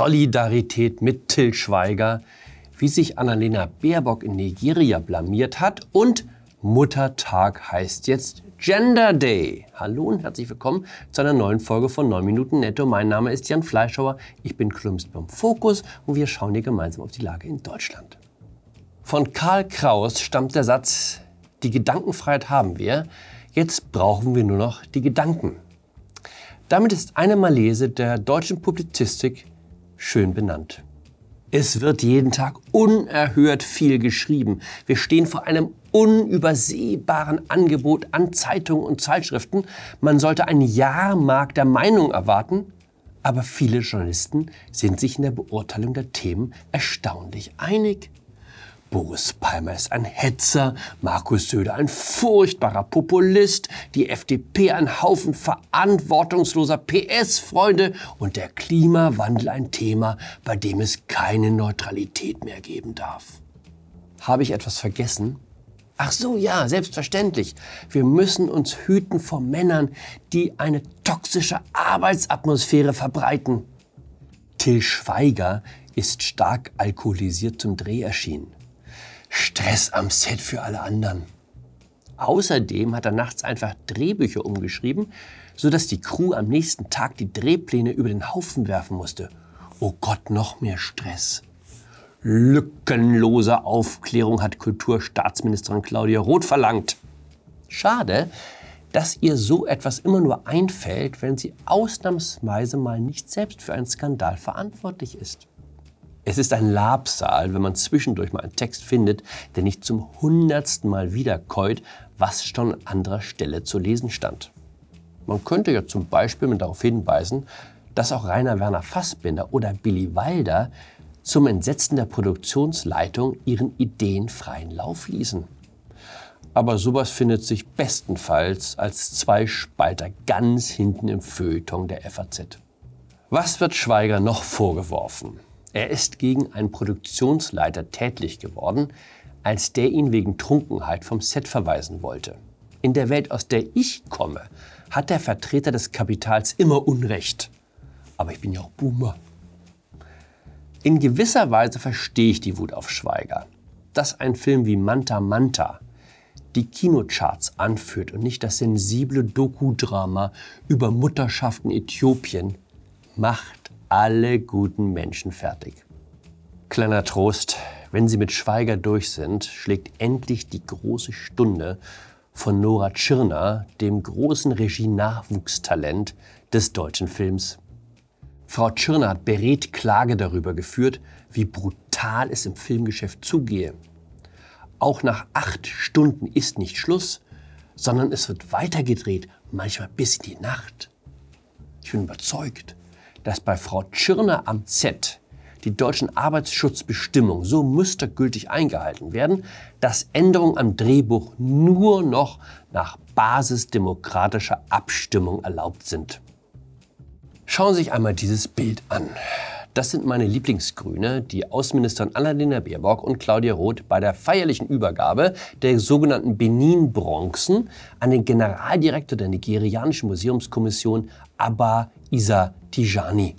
Solidarität mit Till Schweiger, wie sich Annalena Baerbock in Nigeria blamiert hat und Muttertag heißt jetzt Gender Day. Hallo und herzlich willkommen zu einer neuen Folge von 9 Minuten Netto. Mein Name ist Jan Fleischhauer, ich bin Kolumnist beim Fokus und wir schauen hier gemeinsam auf die Lage in Deutschland. Von Karl Kraus stammt der Satz, die Gedankenfreiheit haben wir, jetzt brauchen wir nur noch die Gedanken. Damit ist eine Malese der deutschen Publizistik schön benannt. Es wird jeden Tag unerhört viel geschrieben. Wir stehen vor einem unübersehbaren Angebot an Zeitungen und Zeitschriften. Man sollte einen Jahrmarkt der Meinung erwarten, aber viele Journalisten sind sich in der Beurteilung der Themen erstaunlich einig. Boris Palmer ist ein Hetzer, Markus Söder ein furchtbarer Populist, die FDP ein Haufen verantwortungsloser PS-Freunde und der Klimawandel ein Thema, bei dem es keine Neutralität mehr geben darf. Habe ich etwas vergessen? Ach so, ja, selbstverständlich. Wir müssen uns hüten vor Männern, die eine toxische Arbeitsatmosphäre verbreiten. Till Schweiger ist stark alkoholisiert zum Dreh erschienen. Stress am Set für alle anderen. Außerdem hat er nachts einfach Drehbücher umgeschrieben, sodass die Crew am nächsten Tag die Drehpläne über den Haufen werfen musste. Oh Gott, noch mehr Stress. Lückenlose Aufklärung hat Kulturstaatsministerin Claudia Roth verlangt. Schade, dass ihr so etwas immer nur einfällt, wenn sie ausnahmsweise mal nicht selbst für einen Skandal verantwortlich ist. Es ist ein Labsal, wenn man zwischendurch mal einen Text findet, der nicht zum hundertsten Mal wiederkäut, was schon an anderer Stelle zu lesen stand. Man könnte ja zum Beispiel mit darauf hinweisen, dass auch Rainer Werner Fassbinder oder Billy Wilder zum Entsetzen der Produktionsleitung ihren Ideen freien Lauf ließen. Aber sowas findet sich bestenfalls als zwei Spalter ganz hinten im Feuilleton der FAZ. Was wird Schweiger noch vorgeworfen? Er ist gegen einen Produktionsleiter tätlich geworden, als der ihn wegen Trunkenheit vom Set verweisen wollte. In der Welt, aus der ich komme, hat der Vertreter des Kapitals immer Unrecht. Aber ich bin ja auch Boomer. In gewisser Weise verstehe ich die Wut auf Schweiger. Dass ein Film wie Manta Manta die Kinocharts anführt und nicht das sensible Doku-Drama über Mutterschaft in Äthiopien, macht alle guten Menschen fertig. Kleiner Trost, wenn Sie mit Schweiger durch sind, schlägt endlich die große Stunde von Nora Tschirner, dem großen Regie-Nachwuchstalent des deutschen Films. Frau Tschirner hat beredt Klage darüber geführt, wie brutal es im Filmgeschäft zugehe. Auch nach acht Stunden ist nicht Schluss, sondern es wird weitergedreht, manchmal bis in die Nacht. Ich bin überzeugt, dass bei Frau Tschirner am Z die deutschen Arbeitsschutzbestimmungen so mustergültig eingehalten werden, dass Änderungen am Drehbuch nur noch nach basisdemokratischer Abstimmung erlaubt sind. Schauen Sie sich einmal dieses Bild an. Das sind meine Lieblingsgrüne, die Außenministerin Annalena Baerbock und Claudia Roth bei der feierlichen Übergabe der sogenannten Benin-Bronzen an den Generaldirektor der nigerianischen Museumskommission Abba Isa Tijani.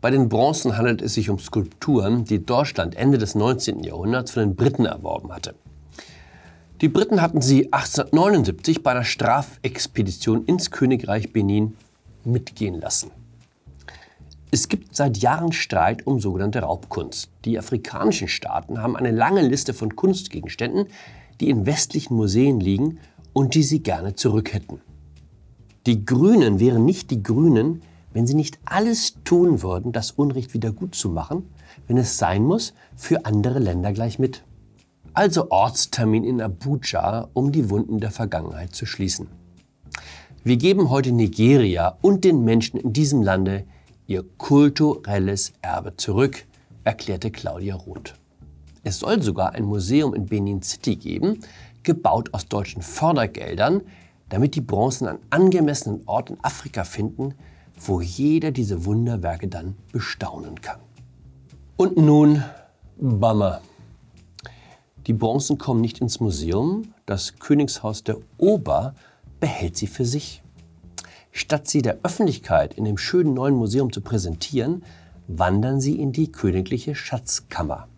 Bei den Bronzen handelt es sich um Skulpturen, die Deutschland Ende des 19. Jahrhunderts von den Briten erworben hatte. Die Briten hatten sie 1879 bei einer Strafexpedition ins Königreich Benin mitgehen lassen. Es gibt seit Jahren Streit um sogenannte Raubkunst. Die afrikanischen Staaten haben eine lange Liste von Kunstgegenständen, die in westlichen Museen liegen und die sie gerne zurück hätten. Die Grünen wären nicht die Grünen, wenn sie nicht alles tun würden, das Unrecht wieder gut zu machen, wenn es sein muss, für andere Länder gleich mit. Also Ortstermin in Abuja, um die Wunden der Vergangenheit zu schließen. Wir geben heute Nigeria und den Menschen in diesem Lande ihr kulturelles Erbe zurück, erklärte Claudia Roth. Es soll sogar ein Museum in Benin City geben, gebaut aus deutschen Fördergeldern, damit die Bronzen einen angemessenen Ort in Afrika finden, wo jeder diese Wunderwerke dann bestaunen kann. Und nun Bummer. Die Bronzen kommen nicht ins Museum, das Königshaus der Ober behält sie für sich. Statt sie der Öffentlichkeit in dem schönen neuen Museum zu präsentieren, wandern Sie in die königliche Schatzkammer.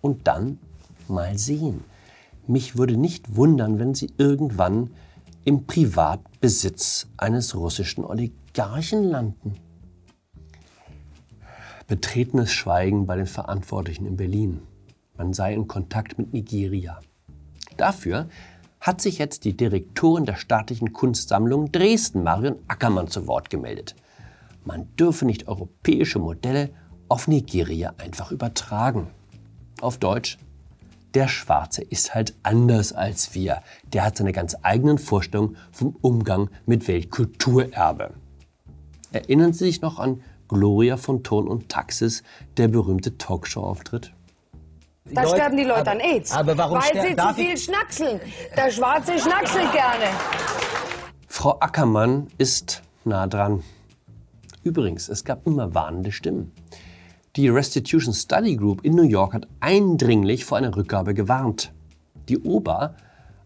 Und dann mal sehen. Mich würde nicht wundern, wenn Sie irgendwann im Privatbesitz eines russischen Oligarchen landen. Betretenes Schweigen bei den Verantwortlichen in Berlin. Man sei in Kontakt mit Nigeria. Dafür hat sich jetzt die Direktorin der staatlichen Kunstsammlung Dresden, Marion Ackermann, zu Wort gemeldet. Man dürfe nicht europäische Modelle auf Nigeria einfach übertragen. Auf Deutsch, der Schwarze ist halt anders als wir. Der hat seine ganz eigenen Vorstellungen vom Umgang mit Weltkulturerbe. Erinnern Sie sich noch an Gloria von Ton und Taxis, der berühmte Talkshow-Auftritt? Da Leute, sterben die Leute aber, an AIDS. Aber warum weil sie zu viel schnackseln. Der Schwarze schnackselt gerne. Frau Ackermann ist nah dran. Übrigens, es gab immer warnende Stimmen. Die Restitution Study Group in New York hat eindringlich vor einer Rückgabe gewarnt. Die Ober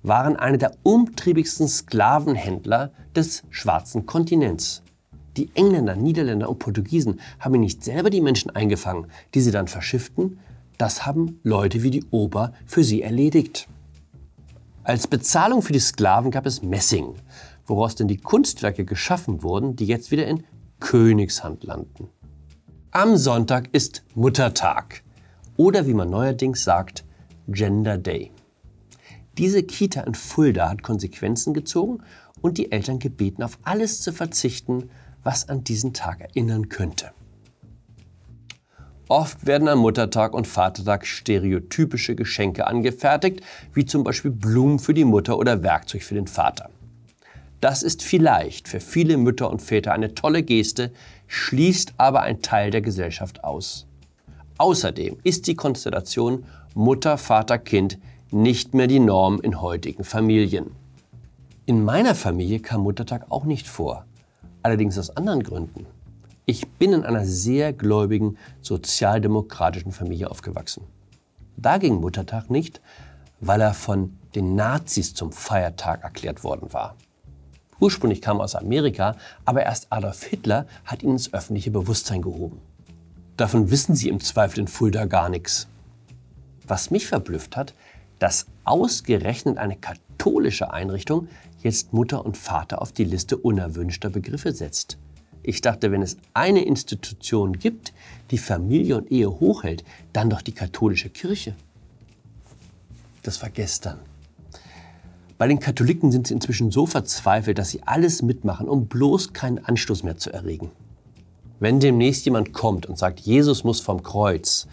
waren eine der umtriebigsten Sklavenhändler des schwarzen Kontinents. Die Engländer, Niederländer und Portugiesen haben nicht selber die Menschen eingefangen, die sie dann verschifften. Das haben Leute wie die Ober für sie erledigt. Als Bezahlung für die Sklaven gab es Messing, woraus denn die Kunstwerke geschaffen wurden, die jetzt wieder in Königshand landen. Am Sonntag ist Muttertag oder wie man neuerdings sagt, Gender Day. Diese Kita in Fulda hat Konsequenzen gezogen und die Eltern gebeten, auf alles zu verzichten, was an diesen Tag erinnern könnte. Oft werden am Muttertag und Vatertag stereotypische Geschenke angefertigt, wie zum Beispiel Blumen für die Mutter oder Werkzeug für den Vater. Das ist vielleicht für viele Mütter und Väter eine tolle Geste, schließt aber ein Teil der Gesellschaft aus. Außerdem ist die Konstellation Mutter, Vater, Kind nicht mehr die Norm in heutigen Familien. In meiner Familie kam Muttertag auch nicht vor, allerdings aus anderen Gründen. Ich bin in einer sehr gläubigen sozialdemokratischen Familie aufgewachsen. Da ging Muttertag nicht, weil er von den Nazis zum Feiertag erklärt worden war. Ursprünglich kam er aus Amerika, aber erst Adolf Hitler hat ihn ins öffentliche Bewusstsein gehoben. Davon wissen Sie im Zweifel in Fulda gar nichts. Was mich verblüfft hat, dass ausgerechnet eine katholische Einrichtung jetzt Mutter und Vater auf die Liste unerwünschter Begriffe setzt. Ich dachte, wenn es eine Institution gibt, die Familie und Ehe hochhält, dann doch die katholische Kirche. Das war gestern. Bei den Katholiken sind sie inzwischen so verzweifelt, dass sie alles mitmachen, um bloß keinen Anstoß mehr zu erregen. Wenn demnächst jemand kommt und sagt, Jesus muss vom Kreuz,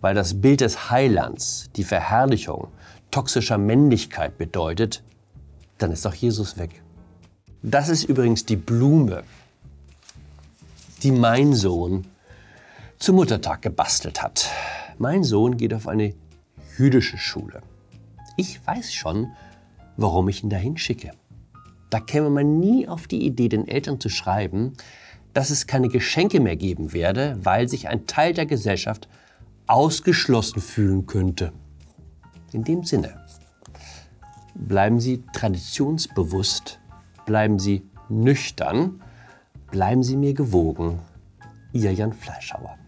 weil das Bild des Heilands, die Verherrlichung toxischer Männlichkeit bedeutet, dann ist auch Jesus weg. Das ist übrigens die Blume, die mein Sohn zum Muttertag gebastelt hat. Mein Sohn geht auf eine jüdische Schule. Ich weiß schon, warum ich ihn dahin schicke. Da käme man nie auf die Idee, den Eltern zu schreiben, dass es keine Geschenke mehr geben werde, weil sich ein Teil der Gesellschaft ausgeschlossen fühlen könnte. In dem Sinne, bleiben Sie traditionsbewusst, bleiben Sie nüchtern, bleiben Sie mir gewogen. Ihr Jan Fleischhauer.